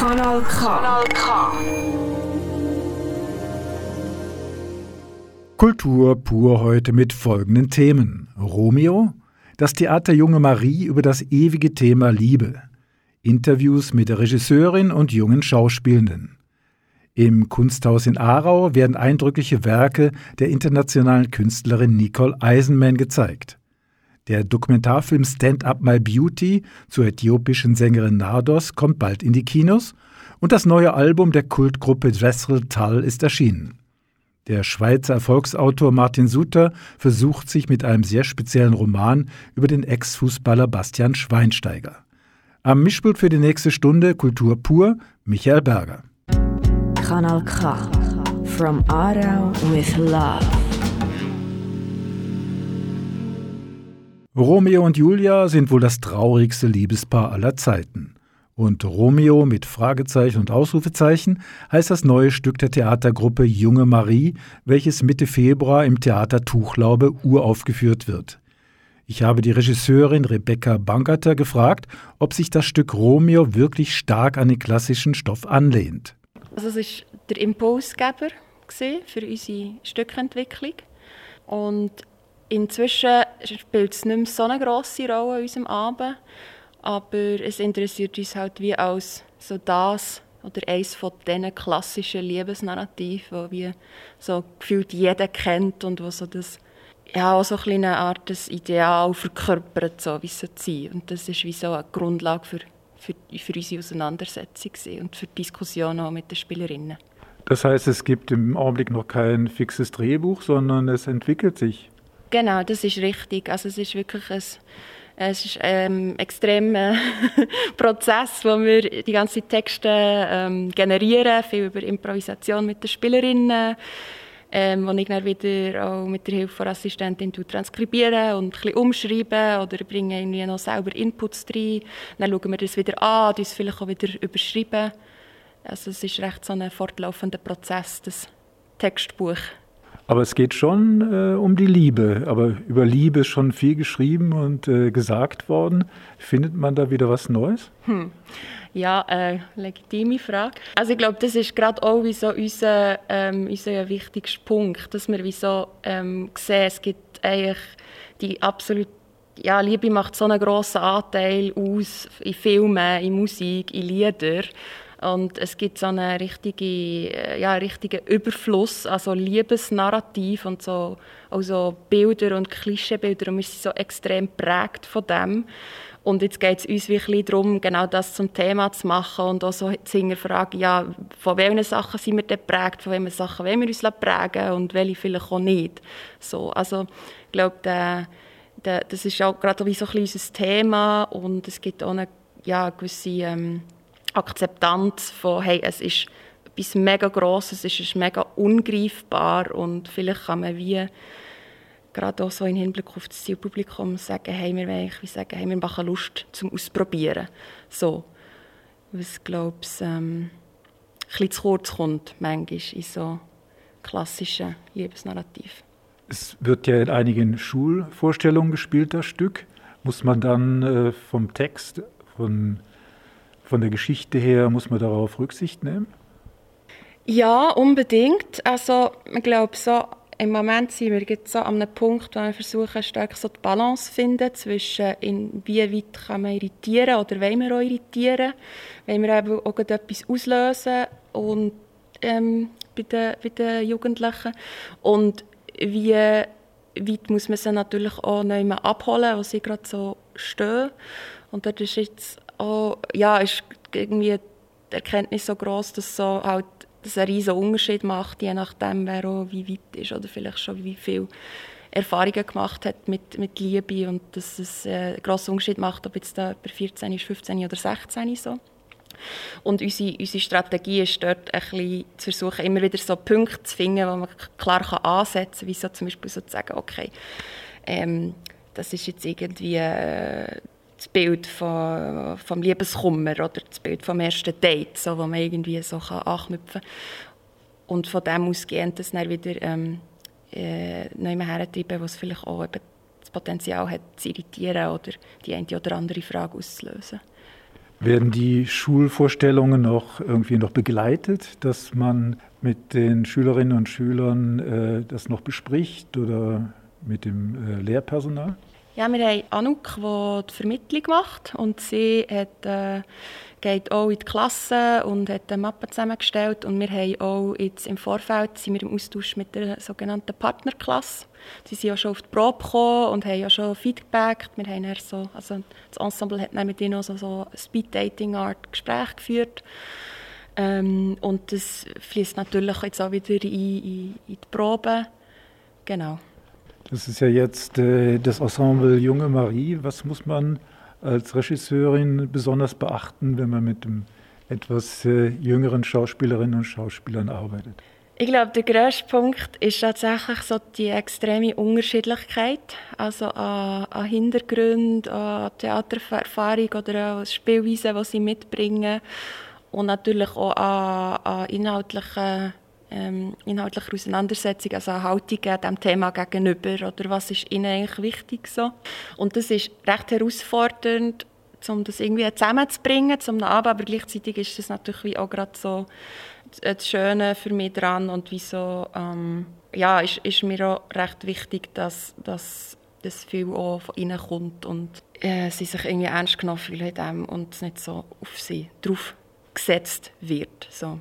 Kanal K. Kanal K. Kultur pur heute mit folgenden Themen. Romeo, das Theater Junge Marie über das ewige Thema Liebe. Interviews mit der Regisseurin und jungen Schauspielenden. Im Kunsthaus in Aarau werden eindrückliche Werke der internationalen Künstlerin Nicole Eisenman gezeigt. Der Dokumentarfilm Stand Up My Beauty zur äthiopischen Sängerin Nardos kommt bald in die Kinos und das neue Album der Kultgruppe Dressel Tal ist erschienen. Der Schweizer Erfolgsautor Martin Suter versucht sich mit einem sehr speziellen Roman über den Ex-Fußballer Bastian Schweinsteiger. Am Mischpult für die nächste Stunde Kultur pur Michael Berger. Kanal K. From Aarau with Love. Romeo und Julia sind wohl das traurigste Liebespaar aller Zeiten. Und Romeo mit Fragezeichen und Ausrufezeichen heißt das neue Stück der Theatergruppe Junge Marie, welches Mitte Februar im Theater Tuchlaube uraufgeführt wird. Ich habe die Regisseurin Rebecca Bankerter gefragt, ob sich das Stück Romeo wirklich stark an den klassischen Stoff anlehnt. Also es war der Impulsgeber für unsere Stückentwicklung. Und inzwischen spielt es nicht mehr so eine grosse Rolle in unserem Abend. Aber es interessiert uns halt wie als so das oder eines von diesen klassischen Liebesnarrativen, die wie so gefühlt jeder kennt und wo so das ja, auch so eine Art das Ideal verkörpert, so wie es sein. Und das ist wie so eine Grundlage für für, für unsere Auseinandersetzung und für die Diskussion auch mit den Spielerinnen. Das heißt, es gibt im Augenblick noch kein fixes Drehbuch, sondern es entwickelt sich. Genau, das ist richtig. Also es ist wirklich ein, es ist ein extremer Prozess, wo wir die ganzen Texte ähm, generieren, viel über Improvisation mit den Spielerinnen, ähm, wo ich dann wieder auch mit der Hilfe von Assistentin transkribieren und ein bisschen umschreiben oder bringe irgendwie noch selber Inputs rein. Dann schauen wir das wieder an, das vielleicht auch wieder überschreiben. Also es ist recht so ein fortlaufender Prozess, das Textbuch. Aber es geht schon äh, um die Liebe. Aber über Liebe ist schon viel geschrieben und äh, gesagt worden. Findet man da wieder was Neues? Hm. Ja, äh, legitime Frage. Also ich glaube, das ist gerade auch wie so unser, ähm, unser wichtigster Punkt, dass wir wie so ähm, sehen, es gibt eigentlich die absolut ja, Liebe macht so einen grossen Anteil aus in Filmen, in Musik, in Liedern. Und es gibt so einen richtigen, äh, ja, richtigen Überfluss, also Liebesnarrativ und so, also Bilder und Klischeebilder. Und wir sind so extrem prägt von dem. Und jetzt geht es uns wirklich darum, genau das zum Thema zu machen und auch so zu hinterfragen, ja, von welchen Sachen sind wir denn geprägt, von welchen Sachen wollen wir uns prägen und welche vielleicht auch nicht. So, also ich glaube, das ist auch gerade so ein unser Thema und es gibt auch eine ja, gewisse ähm, Akzeptanz von, hey, es ist etwas mega Grosses, es ist mega ungreifbar und vielleicht kann man wie gerade auch so im Hinblick auf das Zielpublikum sagen, hey, wir wollen wie sagen, hey, wir machen Lust zum Ausprobieren. So, was glaube ich ähm, ein bisschen zu kurz kommt, manchmal in so klassischen Liebesnarrativ. Es wird ja in einigen Schulvorstellungen gespielt, das Stück. Muss man dann äh, vom Text, von, von der Geschichte her, muss man darauf Rücksicht nehmen? Ja, unbedingt. Also, ich glaube, so im Moment sind wir jetzt so an einem Punkt, wo wir versuchen, stark so die Balance zu finden zwischen wie weit kann man irritieren oder wollen wir auch irritieren, wollen wir eben auch etwas auslösen und, ähm, bei, den, bei den Jugendlichen und wie weit muss man sie natürlich auch neu abholen, wo sie gerade so stehen und dort ist jetzt auch, ja, ist irgendwie die Erkenntnis so groß, dass so halt das einen riesen Unterschied macht, je nachdem, wer auch wie weit ist oder vielleicht schon wie viel Erfahrungen gemacht hat mit, mit Liebe und dass es äh, einen grossen Unterschied macht, ob jetzt da jemand 14 ist, 15 oder 16 ist. So. Und unsere, unsere Strategie ist dort ein bisschen zu versuchen, immer wieder so Punkte zu finden, wo man klar kann ansetzen kann, wie so zum Beispiel so zu sagen, okay, ähm, das ist jetzt irgendwie äh, das Bild von, vom Liebeskummer oder das Bild vom ersten Date, so, wo man irgendwie so kann anknüpfen kann. Und von dem ausgehend das dann wieder ähm, äh, neu hertreiben, was vielleicht auch das Potenzial hat, zu irritieren oder die eine oder andere Frage auszulösen. Werden die Schulvorstellungen noch irgendwie noch begleitet, dass man mit den Schülerinnen und Schülern äh, das noch bespricht oder mit dem äh, Lehrpersonal? Ja, wir haben Anouk, die die Vermittlung macht und sie hat, äh, geht auch in die Klasse und hat eine Mappe zusammengestellt und wir haben auch jetzt im Vorfeld sind wir im Austausch mit der sogenannten Partnerklasse. Sie sind ja schon auf die Probe gekommen und haben ja schon Feedback. Wir haben so, also das Ensemble hat dann mit ihnen so, so Speed-Dating-Art Gespräch geführt. Ähm, und das fließt natürlich jetzt auch wieder in, in, in die Probe. Genau. Das ist ja jetzt äh, das Ensemble Junge Marie. Was muss man als Regisseurin besonders beachten, wenn man mit dem etwas äh, jüngeren Schauspielerinnen und Schauspielern arbeitet? Ich glaube, der grösste Punkt ist tatsächlich so die extreme Unterschiedlichkeit, also an, an Hintergrund, an Theatererfahrung oder an Spielweise, die sie mitbringen und natürlich auch an, an inhaltlichen ähm, inhaltliche Auseinandersetzung, also eine Haltung dem Thema gegenüber oder was ist ihnen eigentlich wichtig so. Und das ist recht herausfordernd, um das irgendwie zusammenzubringen, zum Abend, aber gleichzeitig ist das natürlich auch gerade so das Schöne für mich dran und wieso ähm, ja, ist, ist mir auch recht wichtig, dass, dass das viel auch von ihnen kommt und äh, sie sich irgendwie ernst genommen fühlen und es nicht so auf sie drauf gesetzt wird. So.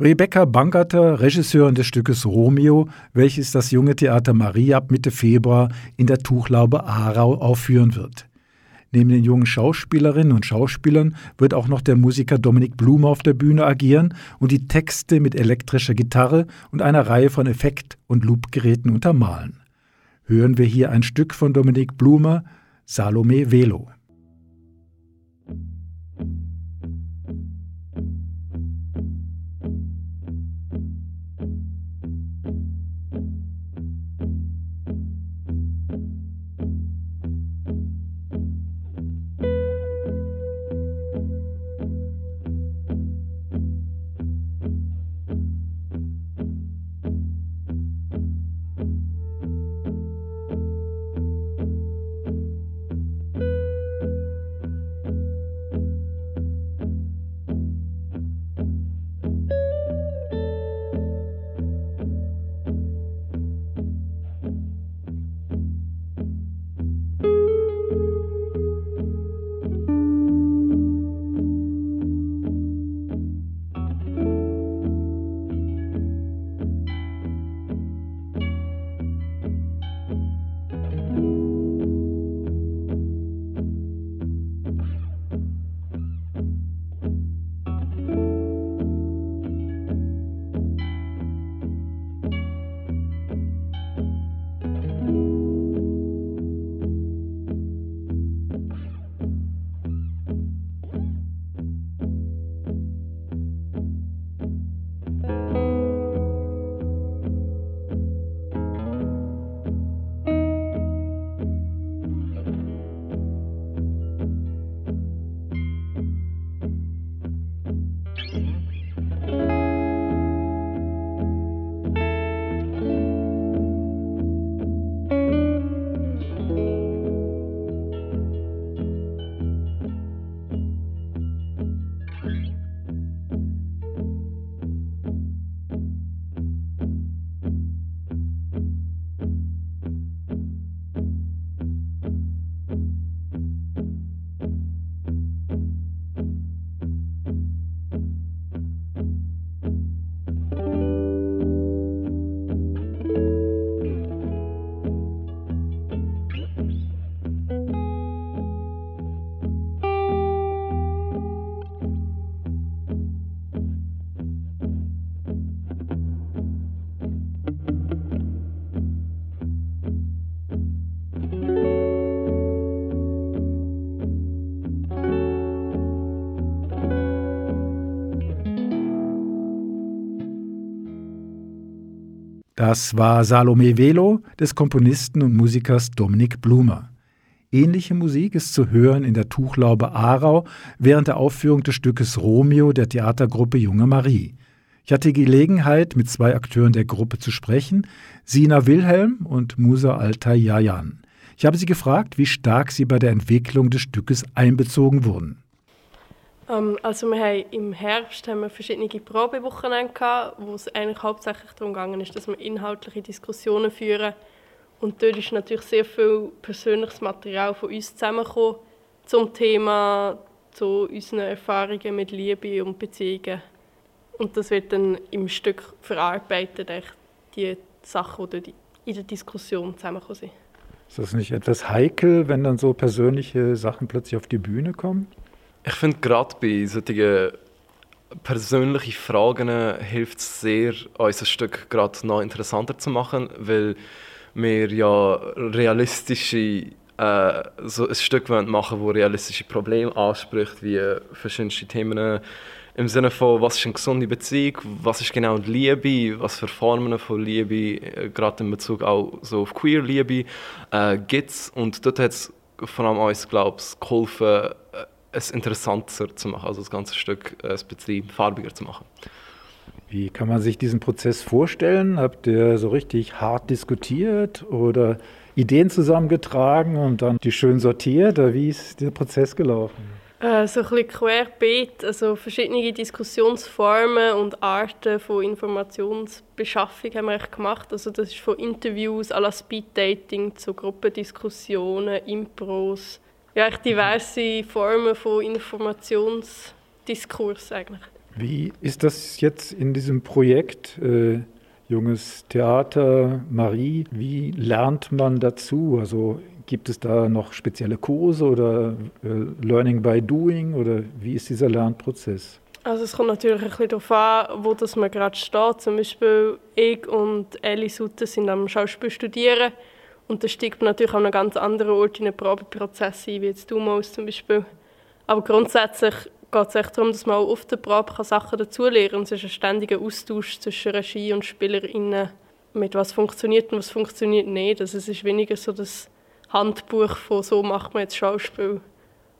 Rebecca Bangerter, Regisseurin des Stückes Romeo, welches das junge Theater Marie ab Mitte Februar in der Tuchlaube Aarau aufführen wird. Neben den jungen Schauspielerinnen und Schauspielern wird auch noch der Musiker Dominik Blume auf der Bühne agieren und die Texte mit elektrischer Gitarre und einer Reihe von Effekt- und Loopgeräten untermalen. Hören wir hier ein Stück von Dominik Blume, Salome Velo. Das war Salome Velo des Komponisten und Musikers Dominik Blumer. Ähnliche Musik ist zu hören in der Tuchlaube Aarau während der Aufführung des Stückes Romeo der Theatergruppe Junge Marie. Ich hatte Gelegenheit, mit zwei Akteuren der Gruppe zu sprechen, Sina Wilhelm und Musa Altay Yayan. Ich habe sie gefragt, wie stark sie bei der Entwicklung des Stückes einbezogen wurden. Ähm, also wir haben im Herbst haben wir verschiedene Probewochen gehabt, wo es eigentlich hauptsächlich darum ging, dass wir inhaltliche Diskussionen führen. Und dort ist natürlich sehr viel persönliches Material von uns zusammengekommen zum Thema, zu unseren Erfahrungen mit Liebe und Beziehungen. Und das wird dann im Stück verarbeitet, die Sachen, die in der Diskussion zusammengekommen sind. Ist das nicht etwas heikel, wenn dann so persönliche Sachen plötzlich auf die Bühne kommen? Ich finde gerade bei solchen persönlichen Fragen hilft es sehr, unser Stück gerade noch interessanter zu machen, weil wir ja realistische äh, so ein Stück machen wollen, das realistische Probleme anspricht, wie verschiedenste Themen im Sinne von, was ist eine gesunde Beziehung, was ist genau die Liebe, was für Formen von Liebe, äh, gerade in Bezug auch so auf Queer-Liebe, äh, gibt es. Und dort hat es vor allem uns, glaube ich, geholfen, äh, es interessanter zu machen, also das ganze Stück äh, ein bisschen farbiger zu machen. Wie kann man sich diesen Prozess vorstellen? Habt ihr so richtig hart diskutiert oder Ideen zusammengetragen und dann die schön sortiert? Oder wie ist der Prozess gelaufen? Äh, so ein bisschen querbeet, also verschiedene Diskussionsformen und Arten von Informationsbeschaffung haben wir gemacht. Also das ist von Interviews à la Speed-Dating zu Gruppendiskussionen, Impros, ja, diverse Formen von Informationsdiskurs eigentlich. Wie ist das jetzt in diesem Projekt äh, Junges Theater, Marie? Wie lernt man dazu? Also Gibt es da noch spezielle Kurse oder äh, Learning by Doing oder wie ist dieser Lernprozess? Also es kommt natürlich ein bisschen darauf an, wo das man gerade steht. Zum Beispiel ich und Ellie Sutter sind am Schauspiel studieren und da steigt man natürlich an einem ganz anderen Ort in einen Probeprozess ein, wie jetzt du mal zum Beispiel. Aber grundsätzlich geht es echt darum, dass man auch auf der Probe Sachen dazulernen kann. Es ist ein ständiger Austausch zwischen Regie und SpielerInnen, mit was funktioniert und was funktioniert nicht. Also es ist weniger so, dass Handbuch von so macht man jetzt Schauspiel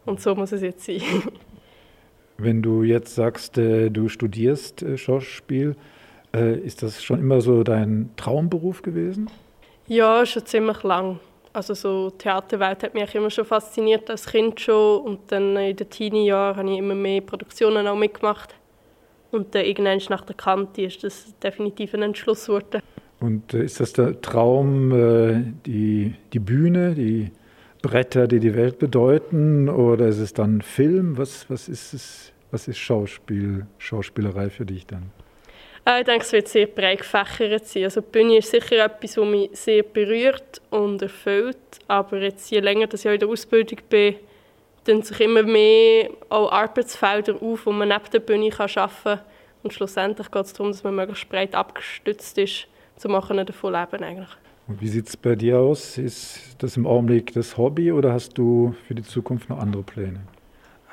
und so muss es jetzt sein. Wenn du jetzt sagst, äh, du studierst äh, Schauspiel, äh, ist das schon immer so dein Traumberuf gewesen? Ja, schon ziemlich lang. Also so Theaterwelt hat mich immer schon fasziniert als Kind schon und dann in den Teenie-Jahren habe ich immer mehr Produktionen auch mitgemacht. Und dann irgendwann nach der Kante ist das definitiv ein Entschluss geworden. Und äh, ist das der Traum, äh, die, die Bühne, die Bretter, die die Welt bedeuten, oder ist es dann Film? Was, was, ist, es, was ist Schauspiel, Schauspielerei für dich dann? Äh, ich denke, es wird sehr breit gefächert sein. Also die Bühne ist sicher etwas, was mich sehr berührt und erfüllt. Aber jetzt, je länger dass ich in der Ausbildung bin, tun sich immer mehr auch Arbeitsfelder auf, wo man neben der Bühne arbeiten kann. Und schlussendlich geht es darum, dass man möglichst breit abgestützt ist zu machen davon leben eigentlich. Und wie sieht es bei dir aus? Ist das im Augenblick das Hobby oder hast du für die Zukunft noch andere Pläne?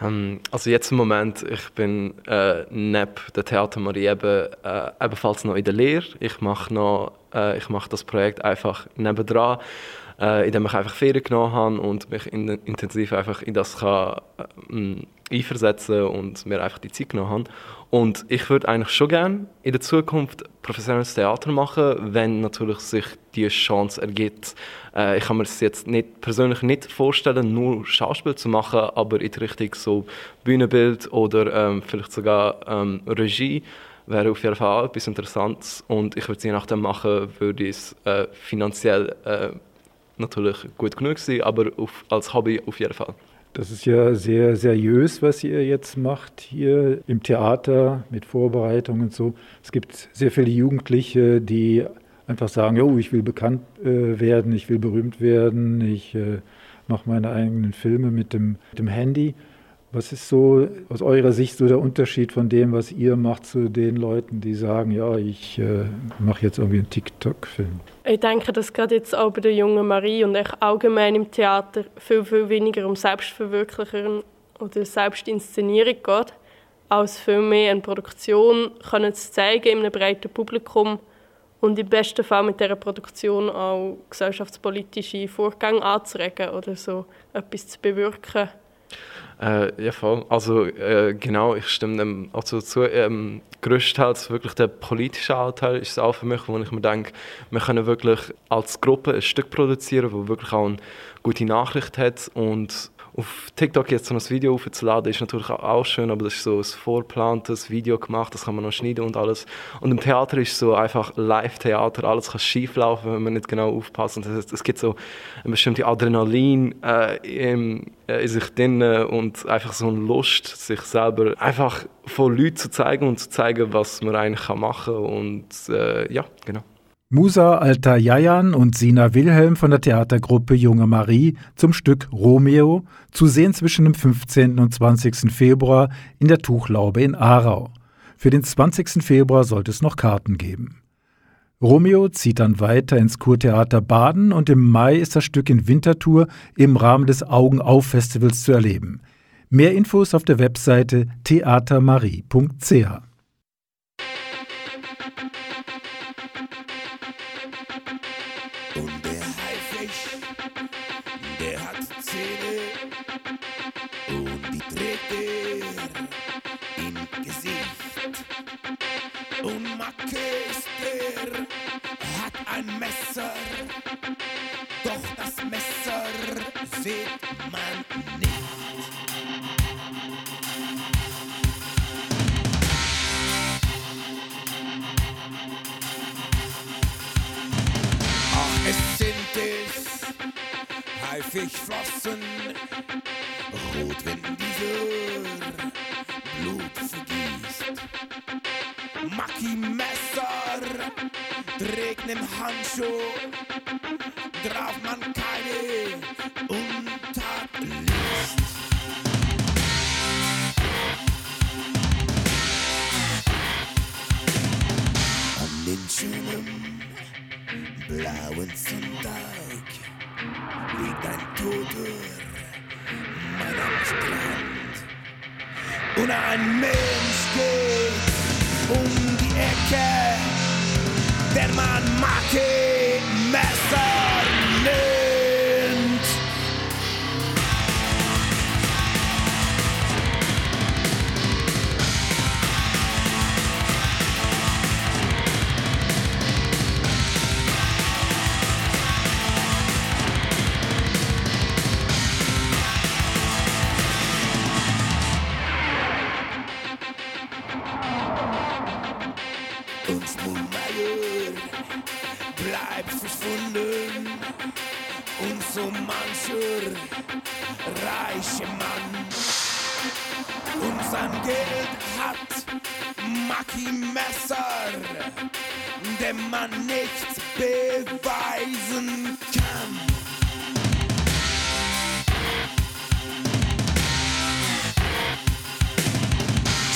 Ähm, also jetzt im Moment, ich bin äh, neben der Theater Marie eben, äh, ebenfalls noch in der Lehre. Ich mache noch, äh, ich mache das Projekt einfach nebendran, äh, indem ich einfach Ferien genommen habe und mich in, intensiv einfach in das kann, äh, einversetzen und mir einfach die Zeit genommen habe. Und ich würde eigentlich schon gerne in der Zukunft professionelles Theater machen, wenn natürlich sich die Chance ergibt. Äh, ich kann mir das jetzt nicht, persönlich nicht vorstellen, nur Schauspiel zu machen, aber in die Richtung so Bühnenbild oder ähm, vielleicht sogar ähm, Regie wäre auf jeden Fall etwas Interessantes. Und ich würde es je nachdem machen, würde es äh, finanziell äh, natürlich gut genug sein, aber auf, als Hobby auf jeden Fall. Das ist ja sehr seriös, was ihr jetzt macht hier im Theater mit Vorbereitungen und so. Es gibt sehr viele Jugendliche, die einfach sagen, oh, ich will bekannt äh, werden, ich will berühmt werden, ich äh, mache meine eigenen Filme mit dem, mit dem Handy. Was ist so aus eurer Sicht so der Unterschied von dem, was ihr macht, zu den Leuten, die sagen, ja, ich äh, mache jetzt irgendwie einen TikTok-Film? Ich denke, dass gerade jetzt auch bei der jungen Marie und auch allgemein im Theater viel, viel weniger um Selbstverwirklichung oder Selbstinszenierung geht, als viel mehr eine Produktion können zu zeigen in einem breiten Publikum und im besten Fall mit dieser Produktion auch gesellschaftspolitische Vorgänge anzuregen oder so etwas zu bewirken äh, ja, voll. Also äh, genau, ich stimme dem also zu. Ähm, größtenteils wirklich der politische Anteil ist es auch für mich, wo ich mir denke, wir können wirklich als Gruppe ein Stück produzieren, wo wirklich auch eine gute Nachricht hat und auf TikTok jetzt so ein Video aufzuladen, ist natürlich auch schön, aber das ist so ein vorplantes Video gemacht, das kann man noch schneiden und alles. Und im Theater ist so einfach Live-Theater, alles kann schief laufen, wenn man nicht genau aufpasst. Und heißt, es gibt so eine bestimmte Adrenalin äh, in, äh, in sich drin und einfach so eine Lust, sich selber einfach vor Leuten zu zeigen und zu zeigen, was man eigentlich machen kann. Und äh, ja, genau. Musa Altayayan und Sina Wilhelm von der Theatergruppe Junge Marie zum Stück Romeo, zu sehen zwischen dem 15. und 20. Februar in der Tuchlaube in Aarau. Für den 20. Februar sollte es noch Karten geben. Romeo zieht dann weiter ins Kurtheater Baden und im Mai ist das Stück in Winterthur im Rahmen des Augen-auf-Festivals zu erleben. Mehr Infos auf der Webseite theatermarie.ch. ein Messer, doch das Messer sieht man nicht. Ach, es sind es Haifischflossen, rot, wenn dieser Blut. Maki-Messer trägt nen Handschuh, drauf man keine Untat liest. An den schönen blauen Sonntag liegt ein Toter Mann am Strand und ein Mensch geht um die Ecke, denn man mag. Messer reiche Mann und sein Geld hat Maki-Messer, dem man nichts beweisen kann.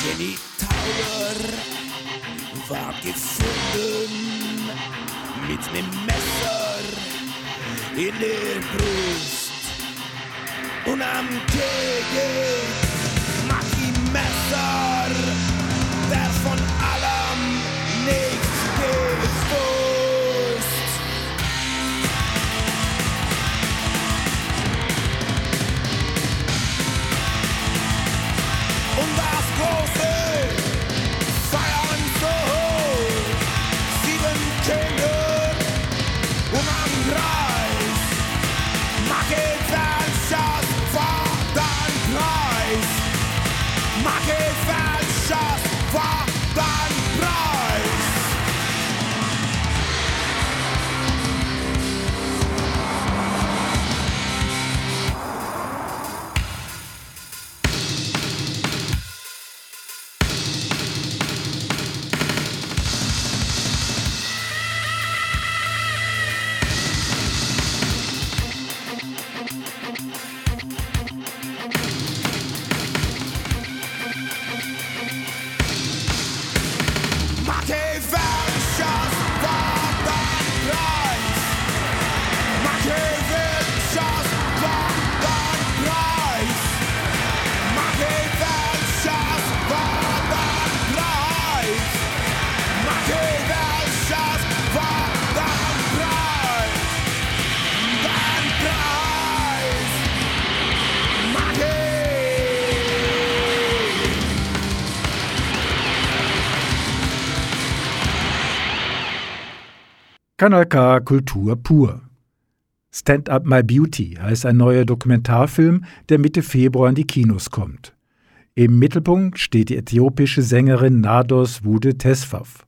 Jenny Tower war gefunden mit nem Messer in der Brust und am Kegel Maki Messer, der von allem nichts gewusst. Und das große Kanal K Kultur pur. Stand Up My Beauty heißt ein neuer Dokumentarfilm, der Mitte Februar in die Kinos kommt. Im Mittelpunkt steht die äthiopische Sängerin Nados Wude Tesfaf.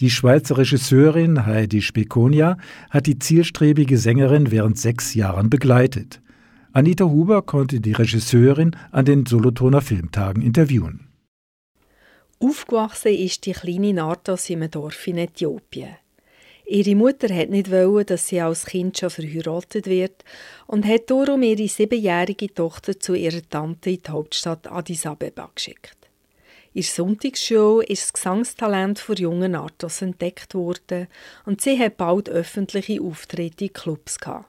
Die Schweizer Regisseurin Heidi Spekonia hat die zielstrebige Sängerin während sechs Jahren begleitet. Anita Huber konnte die Regisseurin an den Solothurner Filmtagen interviewen. Aufgewachsen ist die kleine Nartos in einem Dorf in Äthiopien. Ihre Mutter hat nicht wollen, dass sie als Kind schon verheiratet wird und hat darum ihre siebenjährige Tochter zu ihrer Tante in die Hauptstadt Addis Abeba geschickt. In der Sonntagsschule ist das Gesangstalent von jungen Nartos entdeckt worden und sie hat bald öffentliche Auftritte in Clubs gehabt.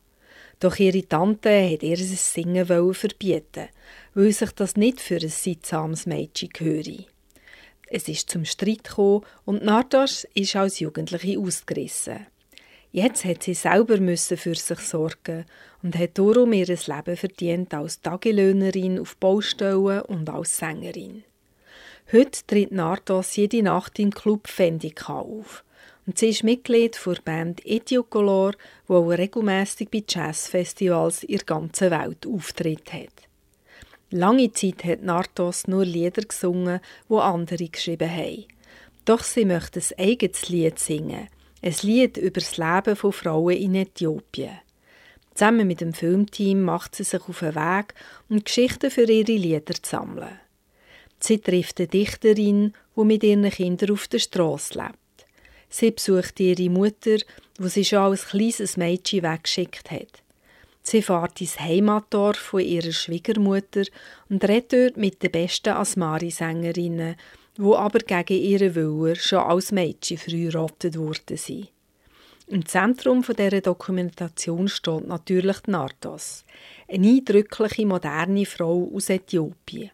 Doch ihre Tante hat ihr das Singen verbieten, weil sich das nicht für ein sittsames Mädchen gehöre. Es ist zum Streit gekommen und Nartas ist als Jugendliche ausgerissen. Jetzt hat sie selber müssen für sich sorgen und hat darum ihr Leben verdient als Tagelöhnerin auf Baustellen und als Sängerin. Heute tritt Nardos jede Nacht im Club Fendika auf. Und sie ist Mitglied der Band Etiocolor, die auch regelmässig bei Jazzfestivals in der ganzen Welt Auftritt hat. Lange Zeit hat Nartos nur Lieder gesungen, wo andere geschrieben haben. Doch sie möchte ein eigenes Lied singen. Ein Lied über das Leben von Frauen in Äthiopien. Zusammen mit dem Filmteam macht sie sich auf den Weg, um Geschichten für ihre Lieder zu sammeln. Sie trifft eine Dichterin, die mit ihren Kindern auf der Straße lebt. Sie besucht ihre Mutter, wo sie schon als kleines Mädchen weggeschickt hat. Sie fährt ins Heimatdorf von ihrer Schwiegermutter und redet dort mit den besten Asmari-Sängerinnen, wo aber gegen ihren Willen schon als Mädchen verheiratet worden sind. Im Zentrum dieser Dokumentation steht natürlich die Nartos, eine eindrückliche moderne Frau aus Äthiopien.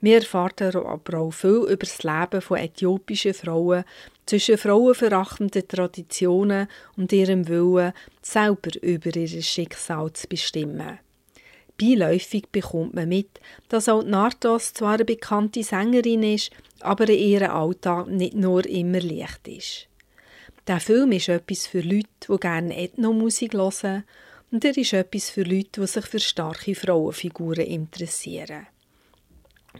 Wir erfahren aber auch viel über das Leben von äthiopischen Frauen zwischen frauenverachtenden Traditionen und ihrem Willen, selber über ihr Schicksal zu bestimmen. Beiläufig bekommt man mit, dass auch Nardos zwar eine bekannte Sängerin ist, aber in ihrem Alltag nicht nur immer leicht ist. Der Film ist etwas für Leute, die gerne Ethnomusik hören und er ist etwas für Leute, die sich für starke Frauenfiguren interessieren.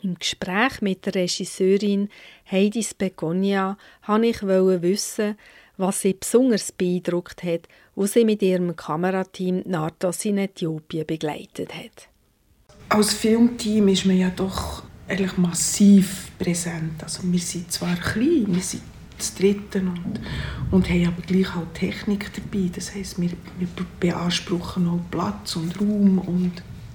Im Gespräch mit der Regisseurin Heidi Spegonia wollte ich wissen, was sie besonders beeindruckt hat, wo sie mit ihrem Kamerateam Nartos in Äthiopien begleitet hat. Als Filmteam ist man ja doch eigentlich massiv präsent. Also wir sind zwar klein, wir sind das Dritten und, und haben aber gleich auch Technik dabei. Das heisst, wir, wir beanspruchen auch Platz und Raum und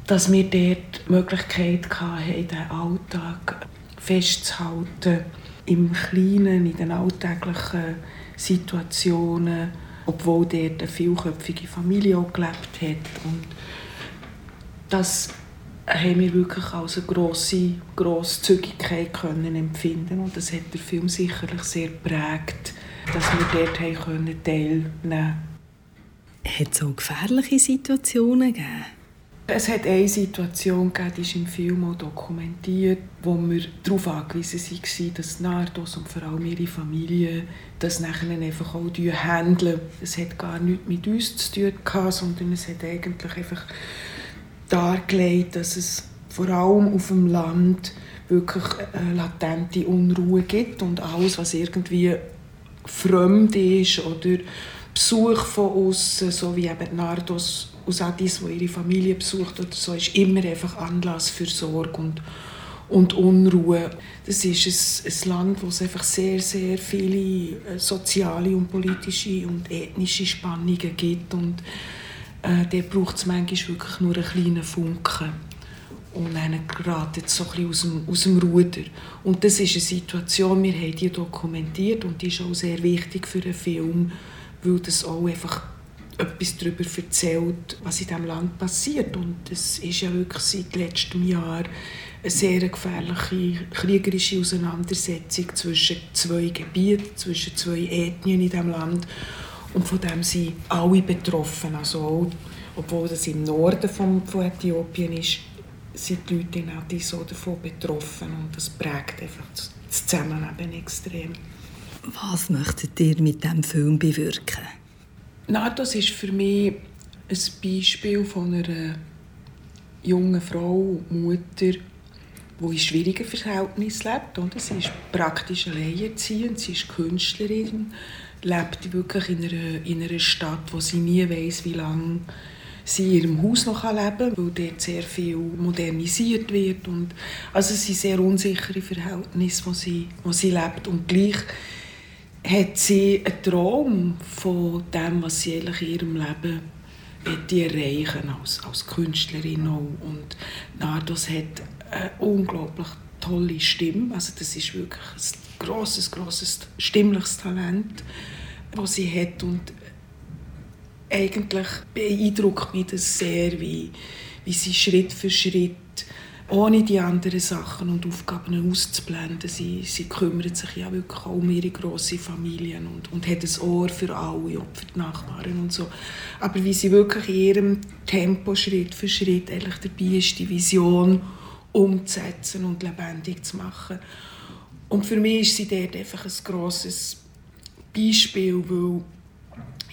dass wir dort die Möglichkeit hatten, den Alltag festzuhalten, im Kleinen, in den alltäglichen Situationen, obwohl dort eine vielköpfige Familie auch gelebt hat. Und das haben wir wirklich als eine grosse Grosszügigkeit können empfinden und das hat der Film sicherlich sehr geprägt, dass wir dort teilnehmen konnten. Hat es auch gefährliche Situationen gegeben? Es hat eine Situation gegeben, die ist im Film auch dokumentiert, wo wir darauf angewiesen waren, dass Nardos und vor allem ihre Familie das nachher einfach auch handeln. Es hat gar nichts mit uns zu tun gehabt, sondern es hat eigentlich einfach dargelegt, dass es vor allem auf dem Land wirklich latente Unruhe gibt und alles, was irgendwie fremd ist oder Besuch von außen, so wie eben Nardos aus Addis, wo ihre Familie besucht oder so, ist immer einfach Anlass für Sorge und, und Unruhe. Das ist ein, ein Land, wo es einfach sehr, sehr viele äh, soziale und politische und ethnische Spannungen gibt und äh, der braucht es manchmal wirklich nur einen kleinen Funken und gerät jetzt so ein aus dem, aus dem Ruder. Und das ist eine Situation, wir haben die dokumentiert und die ist auch sehr wichtig für einen Film, weil das auch einfach etwas darüber erzählt, was in diesem Land passiert. Und es ist ja wirklich seit letztem Jahr eine sehr gefährliche kriegerische Auseinandersetzung zwischen zwei Gebieten, zwischen zwei Ethnien in diesem Land. Und von dem sind alle betroffen. Also obwohl das im Norden von, Äthiopien ist, sind die Leute in Addis so davon betroffen. Und das prägt einfach das Zusammenleben extrem. Was möchtet ihr mit diesem Film bewirken? Nardos ist für mich ein Beispiel von einer jungen Frau, Mutter, die in schwierigen Verhältnissen lebt. Oder? Sie ist praktisch alleinerziehend, sie ist Künstlerin, lebt wirklich in einer, in einer Stadt, wo sie nie weiß, wie lange sie in ihrem Haus noch leben kann, weil dort sehr viel modernisiert wird. Und also es sind sehr unsichere Verhältnisse, wo sie, wo sie lebt. Und gleich hat sie einen Traum von dem, was sie in ihrem Leben die erreichen als, als Künstlerin auch. Und Nardos hat eine unglaublich tolle Stimme. Also das ist wirklich ein grosses, grosses stimmliches Talent, das sie hat. Und eigentlich beeindruckt mich das sehr, wie, wie sie Schritt für Schritt ohne die anderen Sachen und Aufgaben auszublenden. Sie, sie kümmert sich ja wirklich auch um ihre grosse Familie und, und hat ein Ohr für alle, auch für die Nachbarn und so. Aber wie sie wirklich in ihrem Tempo Schritt für Schritt eigentlich dabei ist, die Vision umzusetzen und lebendig zu machen. Und für mich ist sie dort einfach ein grosses Beispiel, weil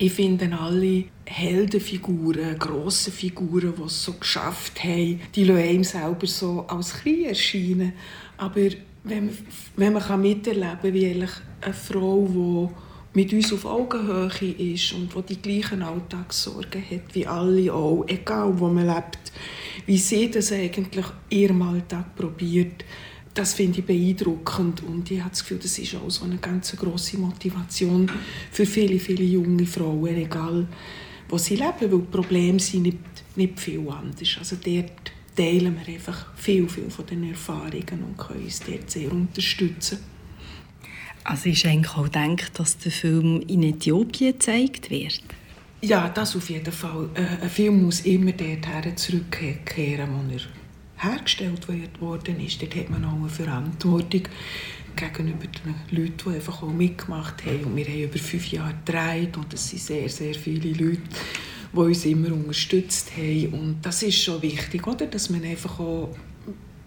ich finde alle Heldenfiguren, grosse Figuren, die es so geschafft haben, die lassen einem selber so als klein erscheinen. Aber wenn man, wenn man miterleben kann, wie eigentlich eine Frau, die mit uns auf Augenhöhe ist und die die gleichen Alltagssorgen hat wie alle auch, egal wo man lebt, wie sie das eigentlich ihrem Alltag probiert, das finde ich beeindruckend und ich habe das Gefühl, das ist auch so eine ganz große Motivation für viele, viele junge Frauen, egal wo sie leben, weil die Probleme sind nicht, nicht viel anders. Also dort teilen wir einfach viel, viel von den Erfahrungen und können uns dort sehr unterstützen. Also ist eigentlich auch gedacht, dass der Film in Äthiopien gezeigt wird? Ja, das auf jeden Fall. Ein Film muss immer dorthin zurückkehren, wo er hergestellt worden ist. Dort hat man auch eine Verantwortung gegenüber den Leuten, die einfach auch mitgemacht haben. Und wir haben über fünf Jahre gedreht und es sind sehr, sehr viele Leute, die uns immer unterstützt haben. Und das ist schon wichtig, oder? dass man einfach auch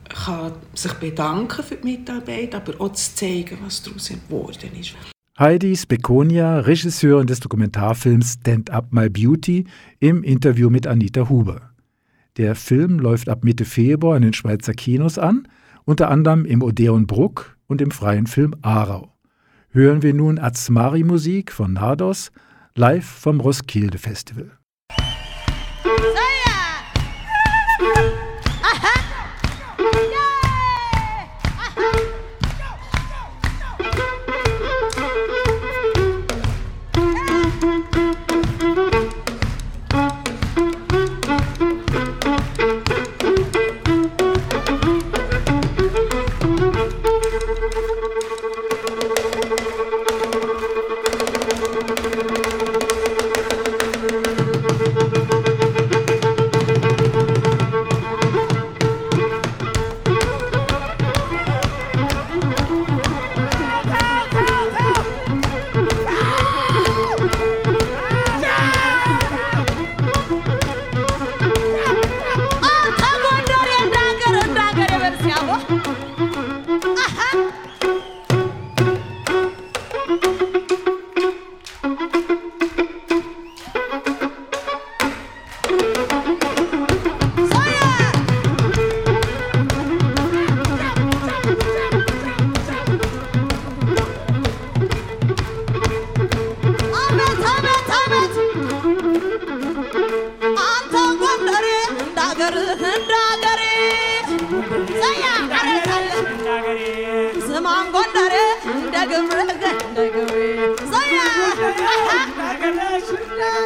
kann sich bedanken für die Mitarbeit, aber auch zu zeigen, was daraus geworden ist. Heidi Spekonia, Regisseurin des Dokumentarfilms Stand Up My Beauty, im Interview mit Anita Huber. Der Film läuft ab Mitte Februar in den Schweizer Kinos an, unter anderem im Odeon Bruck und im freien Film Aarau. Hören wir nun Azmari-Musik von Nardos, live vom Roskilde Festival. Like an ocean.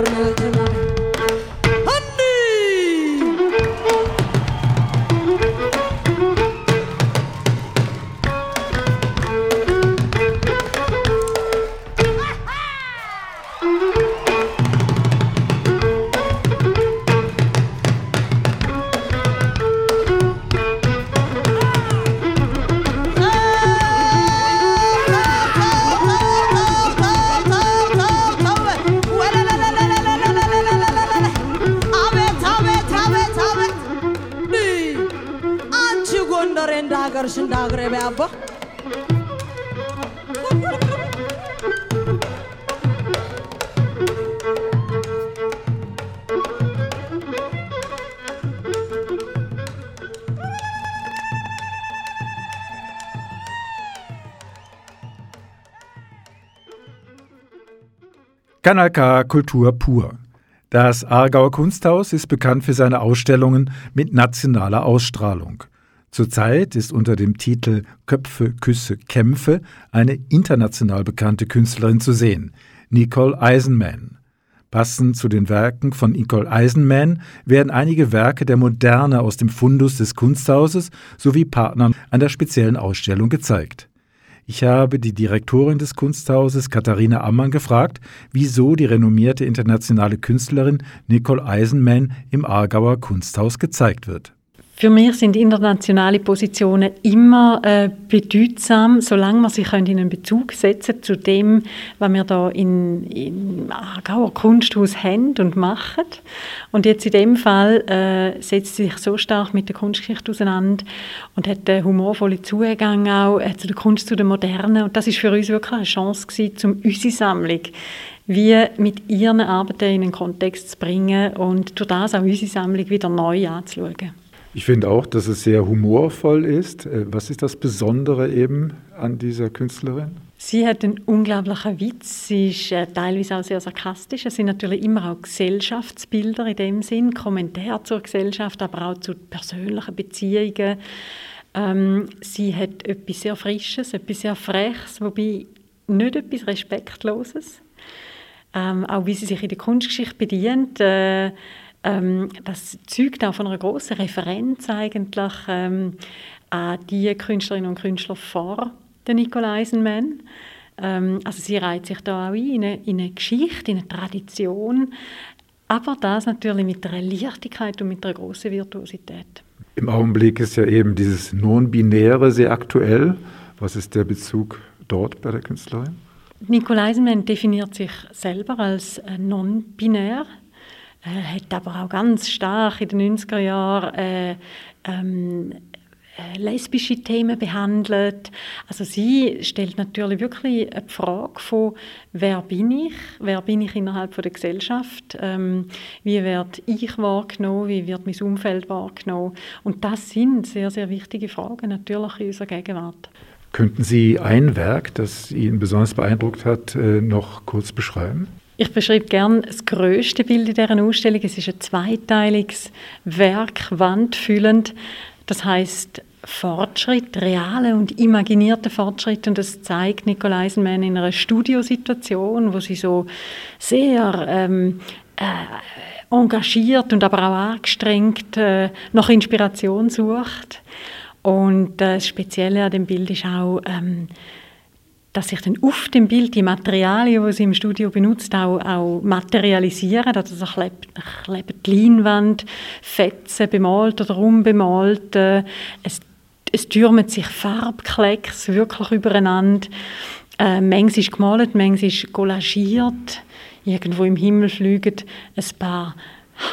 Internet Kanal K Kultur pur. Das Aargauer Kunsthaus ist bekannt für seine Ausstellungen mit nationaler Ausstrahlung. Zurzeit ist unter dem Titel Köpfe, Küsse, Kämpfe eine international bekannte Künstlerin zu sehen, Nicole Eisenman. Passend zu den Werken von Nicole Eisenman werden einige Werke der Moderne aus dem Fundus des Kunsthauses sowie Partnern an der speziellen Ausstellung gezeigt. Ich habe die Direktorin des Kunsthauses, Katharina Ammann, gefragt, wieso die renommierte internationale Künstlerin Nicole Eisenman im Aargauer Kunsthaus gezeigt wird. Für mich sind internationale Positionen immer äh, bedeutsam, solange man sich in einen Bezug setzen zu dem, was wir da in, im Aargauer Kunsthaus haben und machen. Und jetzt in dem Fall äh, setzt sie sich so stark mit der Kunstgeschichte auseinander und hat einen humorvollen Zugang auch äh, zu der Kunst, zu der Modernen. Und das ist für uns wirklich eine Chance gewesen, um unsere Sammlung wie mit ihren Arbeiten in einen Kontext zu bringen und durch das auch unsere Sammlung wieder neu anzuschauen. Ich finde auch, dass es sehr humorvoll ist. Äh, Was ist das Besondere eben an dieser Künstlerin? Sie hat einen unglaublichen Witz. Sie ist äh, teilweise auch sehr sarkastisch. Es sind natürlich immer auch Gesellschaftsbilder in dem Sinn, Kommentare zur Gesellschaft, aber auch zu persönlichen Beziehungen. Ähm, sie hat etwas sehr Frisches, etwas sehr Freches, wobei nicht etwas Respektloses. Ähm, auch wie sie sich in der Kunstgeschichte bedient. Äh, ähm, das zeugt auch von einer großen Referenz eigentlich ähm, an die Künstlerinnen und Künstler vor der Nicole Eisenman. Ähm, also sie reiht sich da auch ein in eine, in eine Geschichte, in eine Tradition, aber das natürlich mit einer Leichtigkeit und mit einer großen Virtuosität. Im Augenblick ist ja eben dieses Non-Binäre sehr aktuell. Was ist der Bezug dort bei der Künstlerin? Nicole Eisenman definiert sich selber als äh, non-binär, äh, hat aber auch ganz stark in den 90er Jahren äh, ähm, äh, lesbische Themen behandelt. Also sie stellt natürlich wirklich eine Frage von, wer bin ich, wer bin ich innerhalb von der Gesellschaft, ähm, wie werde ich wahrgenommen, wie wird mein Umfeld wahrgenommen. Und das sind sehr, sehr wichtige Fragen natürlich in unserer Gegenwart. Könnten Sie ein Werk, das Ihnen besonders beeindruckt hat, äh, noch kurz beschreiben? Ich beschreibe gerne das größte Bild in dieser Ausstellung. Es ist ein zweiteiliges Werk, wandfüllend. Das heißt Fortschritt, reale und imaginierte Fortschritt. Und das zeigt Nicole Eisenman in einer Studiosituation, wo sie so sehr ähm, äh, engagiert und aber auch angestrengt äh, nach Inspiration sucht. Und äh, das Spezielle an dem Bild ist auch, ähm, dass sich dann auf dem Bild die Materialien, die sie im Studio benutzt, auch, auch materialisieren. Also klebt, klebt die Leinwand, Fetzen bemalt oder unbemalt. Äh, es, es türmen sich Farbklecks wirklich übereinander. Äh, manches ist gemalt, manches ist collagiert. Irgendwo im Himmel fliegen ein paar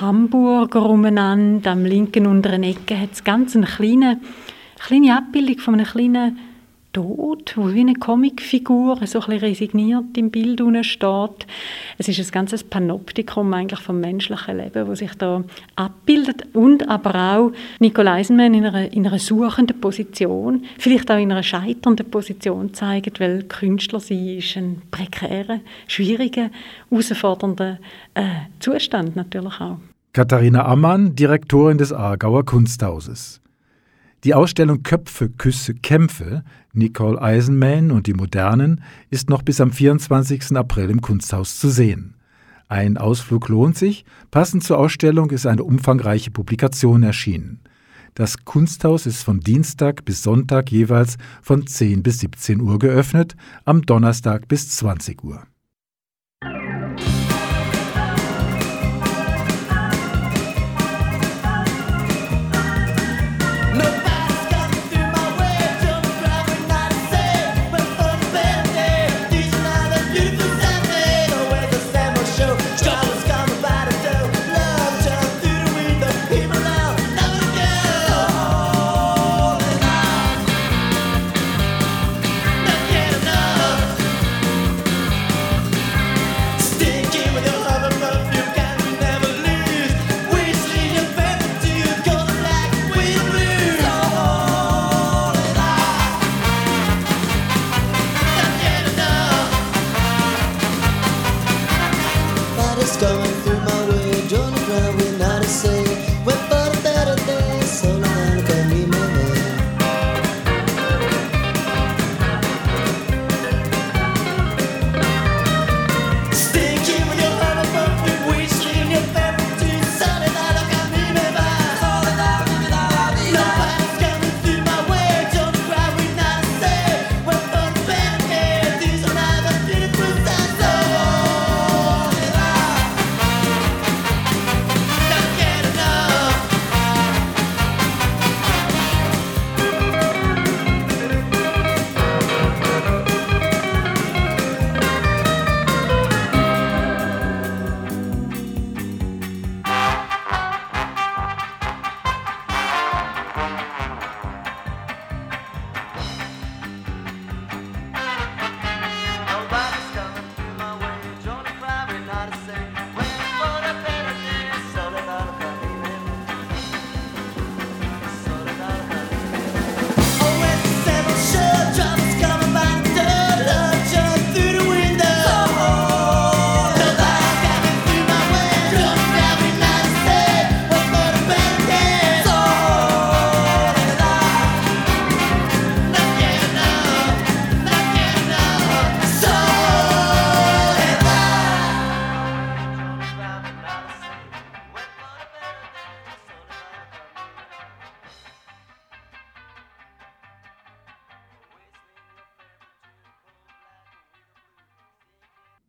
Hamburger umeinander. Am linken unteren Ecke hat es ganz eine kleine, kleine Abbildung von einem kleinen Tod, wo wie eine Comicfigur so ein resigniert im Bild steht. Es ist ein ganzes Panoptikum eigentlich vom menschlichen Leben, das sich da abbildet und aber auch Nicole Eisenman in einer, in einer suchenden Position, vielleicht auch in einer scheiternden Position zeigt, weil Künstler sie ist ein prekärer, schwieriger, herausfordernder äh, Zustand natürlich auch. Katharina Ammann, Direktorin des Aargauer Kunsthauses. Die Ausstellung Köpfe, Küsse, Kämpfe, Nicole Eisenman und die Modernen ist noch bis am 24. April im Kunsthaus zu sehen. Ein Ausflug lohnt sich. Passend zur Ausstellung ist eine umfangreiche Publikation erschienen. Das Kunsthaus ist von Dienstag bis Sonntag jeweils von 10 bis 17 Uhr geöffnet, am Donnerstag bis 20 Uhr.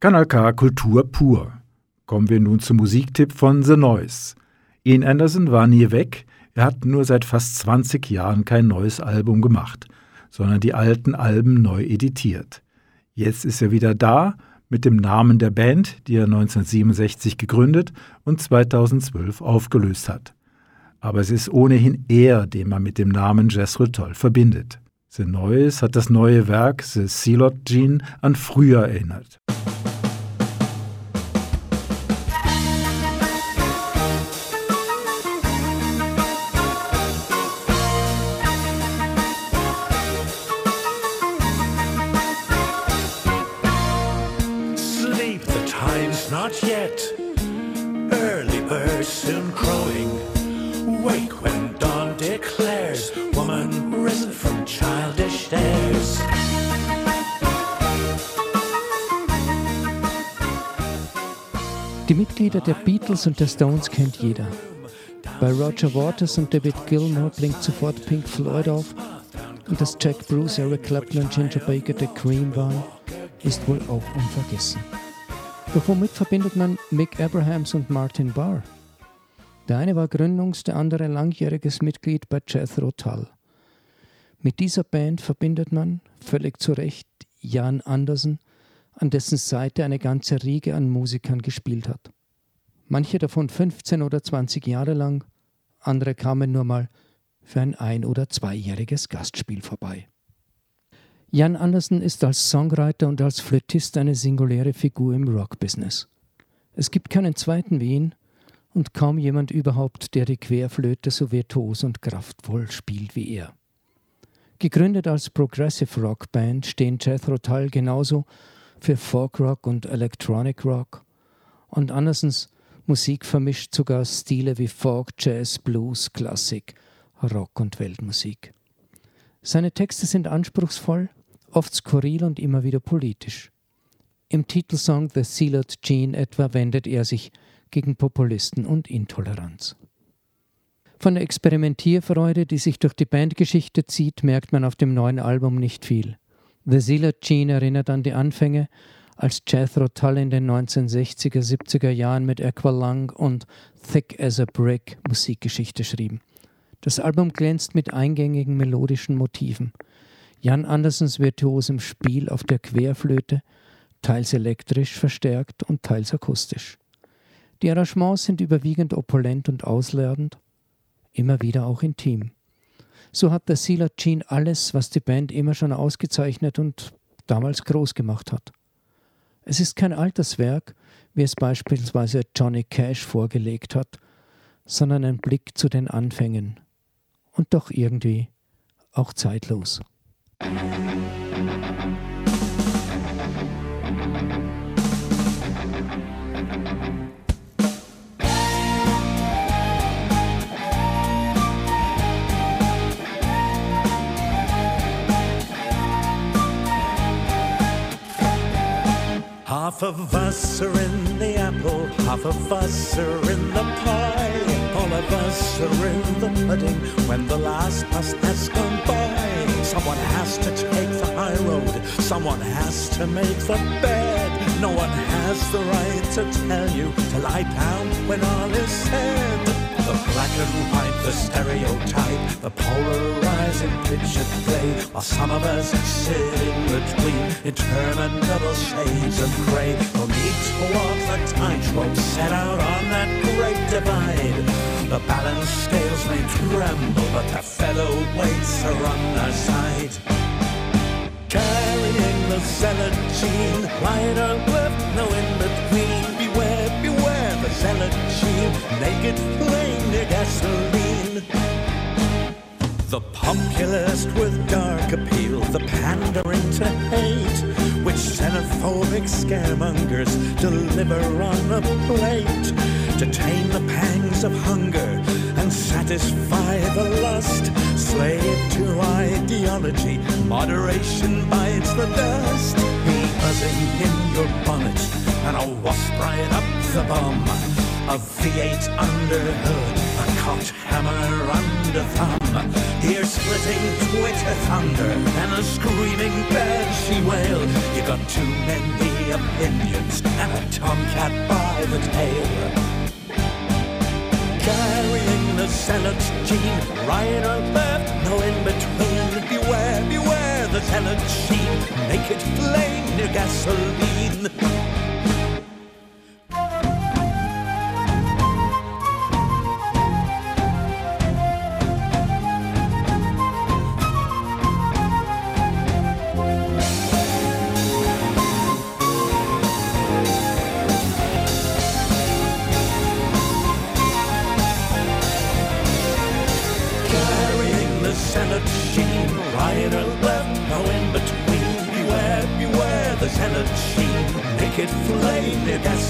Kanal K Kultur pur. Kommen wir nun zum Musiktipp von The Noise. Ian Anderson war nie weg, er hat nur seit fast 20 Jahren kein neues Album gemacht, sondern die alten Alben neu editiert. Jetzt ist er wieder da mit dem Namen der Band, die er 1967 gegründet und 2012 aufgelöst hat. Aber es ist ohnehin er, den man mit dem Namen Jethro Tull verbindet. The Noise hat das neue Werk The Sealot Gene an früher erinnert. Beatles und der Stones kennt jeder. Bei Roger Waters und David Gilmour blinkt sofort Pink Floyd auf. Und dass Jack Bruce, Eric Clapton und Ginger Baker der Cream waren, ist wohl auch unvergessen. Doch womit verbindet man Mick Abrahams und Martin Barr? Der eine war Gründungs-, der andere langjähriges Mitglied bei Jethro Tull. Mit dieser Band verbindet man, völlig zu Recht, Jan Andersen, an dessen Seite eine ganze Riege an Musikern gespielt hat. Manche davon 15 oder 20 Jahre lang, andere kamen nur mal für ein ein- oder zweijähriges Gastspiel vorbei. Jan Andersen ist als Songwriter und als Flötist eine singuläre Figur im Rockbusiness. Es gibt keinen zweiten wie ihn und kaum jemand überhaupt, der die Querflöte so virtuos und kraftvoll spielt wie er. Gegründet als Progressive Rock Band stehen Jethro Tull genauso für Folk Rock und Electronic Rock und Andersens Musik vermischt sogar Stile wie Folk, Jazz, Blues, Klassik, Rock und Weltmusik. Seine Texte sind anspruchsvoll, oft skurril und immer wieder politisch. Im Titelsong The Sealed Gene etwa wendet er sich gegen Populisten und Intoleranz. Von der Experimentierfreude, die sich durch die Bandgeschichte zieht, merkt man auf dem neuen Album nicht viel. The Sealed Gene erinnert an die Anfänge, als Jethro Tull in den 1960er, 70er Jahren mit Aqualung und Thick as a Brick Musikgeschichte schrieben. Das Album glänzt mit eingängigen melodischen Motiven. Jan Andersens virtuosem Spiel auf der Querflöte, teils elektrisch verstärkt und teils akustisch. Die Arrangements sind überwiegend opulent und ausladend, immer wieder auch intim. So hat der Sealer Gene alles, was die Band immer schon ausgezeichnet und damals groß gemacht hat. Es ist kein altes Werk, wie es beispielsweise Johnny Cash vorgelegt hat, sondern ein Blick zu den Anfängen und doch irgendwie auch zeitlos. Half of us are in the apple, half of us are in the pie. All of us are in the pudding when the last bus has gone by. Someone has to take the high road, someone has to make the bed. No one has the right to tell you to lie down when all is said. The black and white, the stereotype, the polarizing picture play, while some of us sit in between interminable shades of grey. No need to walk the tightrope set out on that great divide. The balance scales may tremble, but the featherweights are on our side. Carrying the zealot gene, right or left, no in between. Zealot gene, naked flame near gasoline. The populist with dark appeal, the pandering to hate, which xenophobic scaremongers deliver on a plate to tame the pangs of hunger and satisfy the lust. Slave to ideology, moderation bites the dust. Buzzing in your bonnet and a wasp right up the bum. A V8 under hood, a cocked hammer under thumb. Ear splitting Twitter thunder and a screaming banshee wail. You got too many opinions and a tomcat by the tail. Carrying the zealot's gene, right or left, no in between. Beware, beware the zealot sheen, naked flame near gasoline.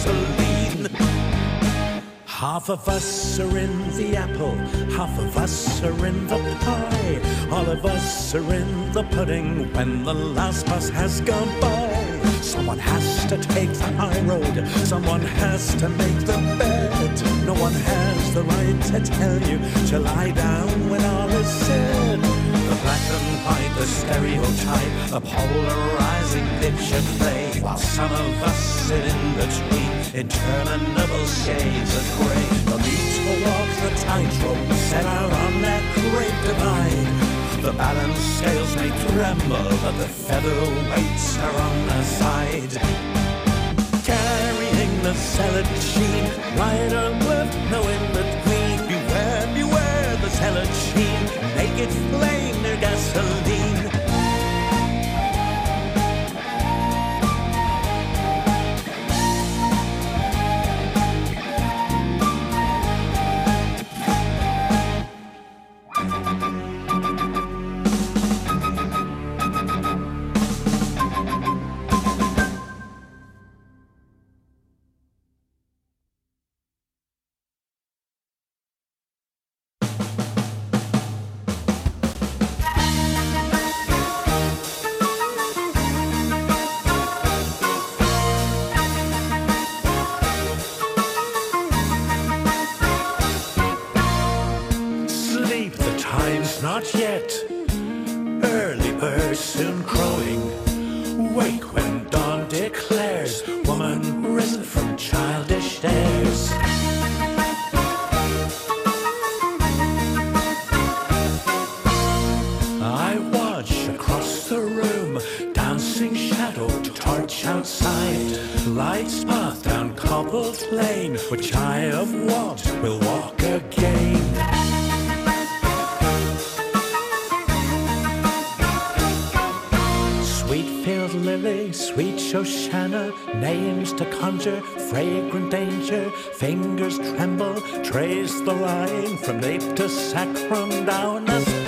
Gasoline. Half of us are in the apple, half of us are in the pie. All of us are in the pudding when the last bus has gone by. Someone has to take the high road, someone has to make the bed. No one has the right to tell you to lie down when all is said. The black and white, the stereotype, the polarizing picture play, while some of us sit in between interminable shades of grey. No need to walk the tightrope set out on that great divide. The balance scales may tremble, but the feather weights are on the side. Carrying the salad sheen, or left, no in between. Beware, beware the salad sheen, naked flame near gasoline. Soon crowing. Wake when dawn declares. Woman risen from childish days. I watch across the room, dancing shadow torch outside. Lights path down cobbled lane, which I have walked will walk again. Names to conjure, fragrant danger, fingers tremble, trace the line from nape to sacrum down. the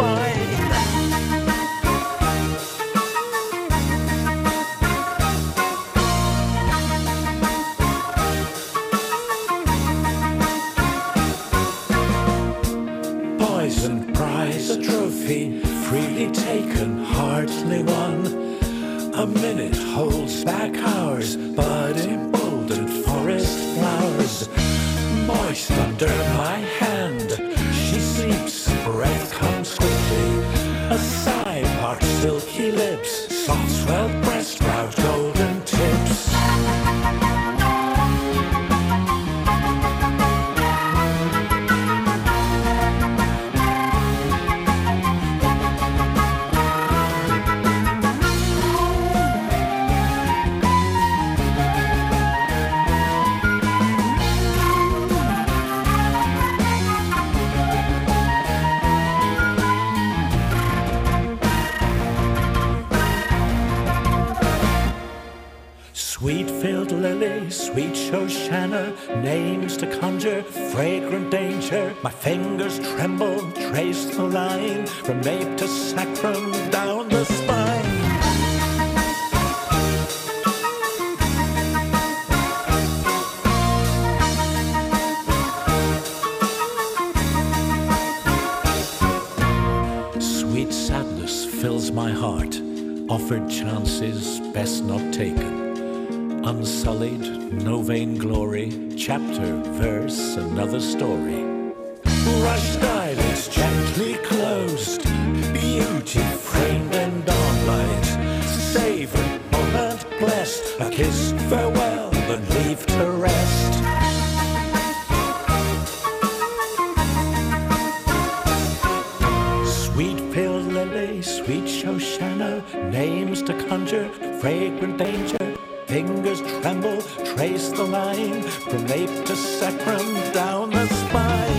lily, sweet Shoshana, names to conjure, fragrant danger. My fingers tremble, trace the line from nape to sacrum down the spine. Sweet sadness fills my heart, offered chances best not taken. Unsullied, no vain glory, chapter, verse, another story. Rushed eyelids gently closed, beauty framed in dawnlight. Savor, moment blessed, a kiss, sacrum the spine.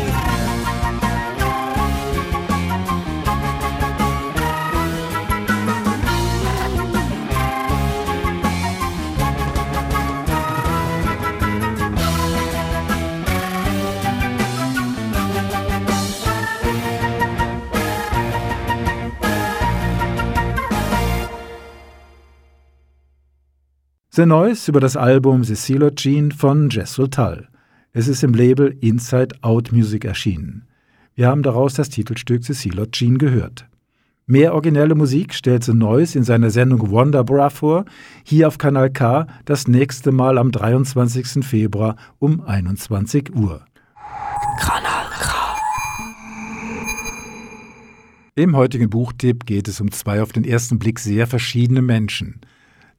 Noise über das Album Cecilia Jean von Jess Tull. Es ist im Label Inside Out Music erschienen. Wir haben daraus das Titelstück Cecilia Jean gehört. Mehr originelle Musik stellt The Noise in seiner Sendung Wonderbra vor, hier auf Kanal K das nächste Mal am 23. Februar um 21 Uhr. Kanal K. Im heutigen Buchtipp geht es um zwei auf den ersten Blick sehr verschiedene Menschen.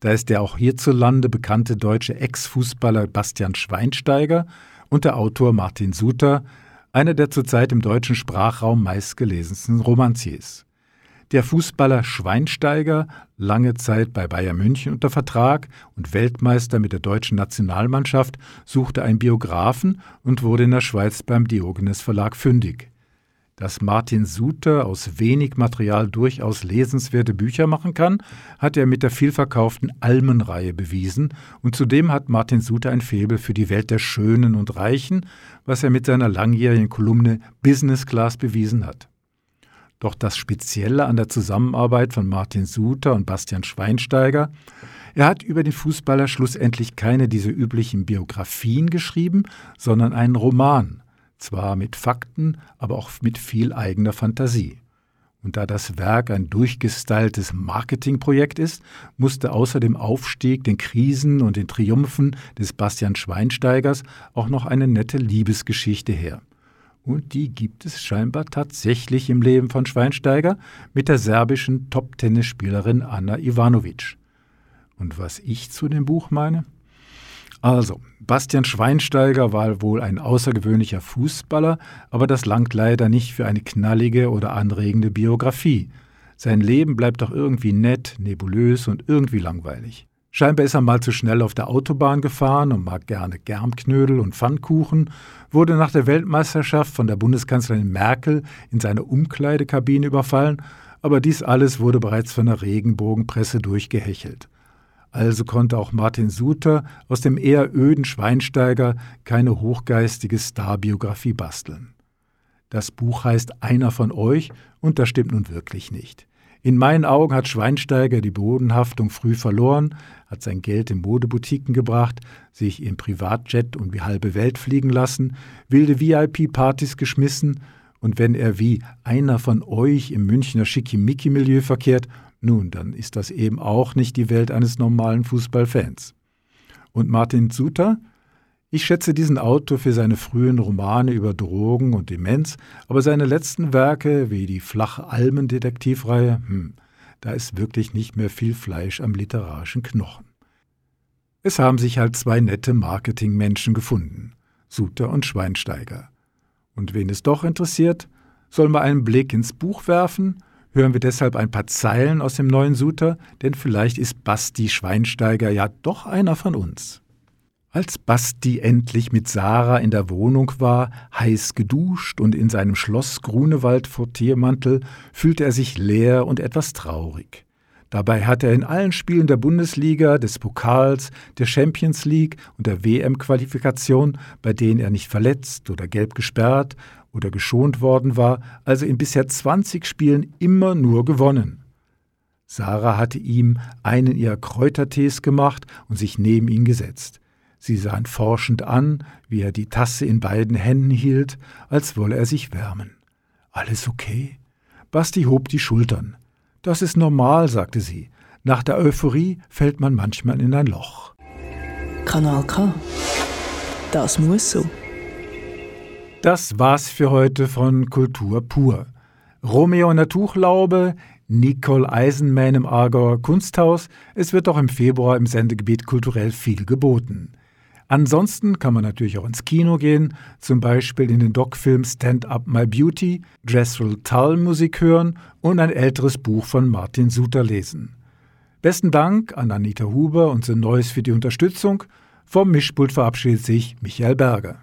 Da ist der auch hierzulande bekannte deutsche Ex-Fußballer Bastian Schweinsteiger und der Autor Martin Suter, einer der zurzeit im deutschen Sprachraum meistgelesensten Romanciers. Der Fußballer Schweinsteiger, lange Zeit bei Bayern München unter Vertrag und Weltmeister mit der deutschen Nationalmannschaft, suchte einen Biografen und wurde in der Schweiz beim Diogenes Verlag fündig. Dass Martin Suter aus wenig Material durchaus lesenswerte Bücher machen kann, hat er mit der vielverkauften Almenreihe bewiesen und zudem hat Martin Suter ein Faible für die Welt der Schönen und Reichen, was er mit seiner langjährigen Kolumne Business Class bewiesen hat. Doch das Spezielle an der Zusammenarbeit von Martin Suter und Bastian Schweinsteiger, er hat über den Fußballer schlussendlich keine dieser üblichen Biografien geschrieben, sondern einen Roman, zwar mit Fakten, aber auch mit viel eigener Fantasie. Und da das Werk ein durchgestyltes Marketingprojekt ist, musste außer dem Aufstieg, den Krisen und den Triumphen des Bastian Schweinsteigers auch noch eine nette Liebesgeschichte her. Und die gibt es scheinbar tatsächlich im Leben von Schweinsteiger mit der serbischen Top-Tennisspielerin Anna Ivanovic. Und was ich zu dem Buch meine? Also, Bastian Schweinsteiger war wohl ein außergewöhnlicher Fußballer, aber das langt leider nicht für eine knallige oder anregende Biografie. Sein Leben bleibt doch irgendwie nett, nebulös und irgendwie langweilig. Scheinbar ist er mal zu schnell auf der Autobahn gefahren und mag gerne Germknödel und Pfannkuchen, wurde nach der Weltmeisterschaft von der Bundeskanzlerin Merkel in seine Umkleidekabine überfallen, aber dies alles wurde bereits von der Regenbogenpresse durchgehechelt. Also konnte auch Martin Suter aus dem eher öden Schweinsteiger keine hochgeistige Starbiografie basteln. Das Buch heißt Einer von euch und das stimmt nun wirklich nicht. In meinen Augen hat Schweinsteiger die Bodenhaftung früh verloren, hat sein Geld in Modeboutiquen gebracht, sich im Privatjet um die halbe Welt fliegen lassen, wilde VIP-Partys geschmissen und wenn er wie einer von euch im Münchner Schickimicki-Milieu verkehrt, nun, dann ist das eben auch nicht die Welt eines normalen Fußballfans. Und Martin Suter? Ich schätze diesen Autor für seine frühen Romane über Drogen und Demenz, aber seine letzten Werke, wie die flache Almendetektivreihe, hm, da ist wirklich nicht mehr viel Fleisch am literarischen Knochen. Es haben sich halt zwei nette Marketingmenschen gefunden, Suter und Schweinsteiger. Und wen es doch interessiert, soll mal einen Blick ins Buch werfen hören wir deshalb ein paar Zeilen aus dem neuen Suter, denn vielleicht ist Basti Schweinsteiger ja doch einer von uns. Als Basti endlich mit Sarah in der Wohnung war, heiß geduscht und in seinem Schloss Grunewald vor Tiermantel, fühlte er sich leer und etwas traurig. Dabei hat er in allen Spielen der Bundesliga, des Pokals, der Champions League und der WM-Qualifikation, bei denen er nicht verletzt oder gelb gesperrt oder geschont worden war, also in bisher 20 Spielen immer nur gewonnen. Sarah hatte ihm einen ihrer Kräutertees gemacht und sich neben ihn gesetzt. Sie sah ihn forschend an, wie er die Tasse in beiden Händen hielt, als wolle er sich wärmen. Alles okay? Basti hob die Schultern. Das ist normal, sagte sie. Nach der Euphorie fällt man manchmal in ein Loch. Kanal K. Das muss so. Das war's für heute von Kultur pur. Romeo in der Tuchlaube, Nicole Eisenman im Aargauer Kunsthaus. Es wird auch im Februar im Sendegebiet kulturell viel geboten. Ansonsten kann man natürlich auch ins Kino gehen, zum Beispiel in den Doc-Film Stand Up My Beauty, Jessrel Tull Musik hören und ein älteres Buch von Martin Suter lesen. Besten Dank an Anita Huber und The Neues für die Unterstützung. Vom Mischpult verabschiedet sich Michael Berger.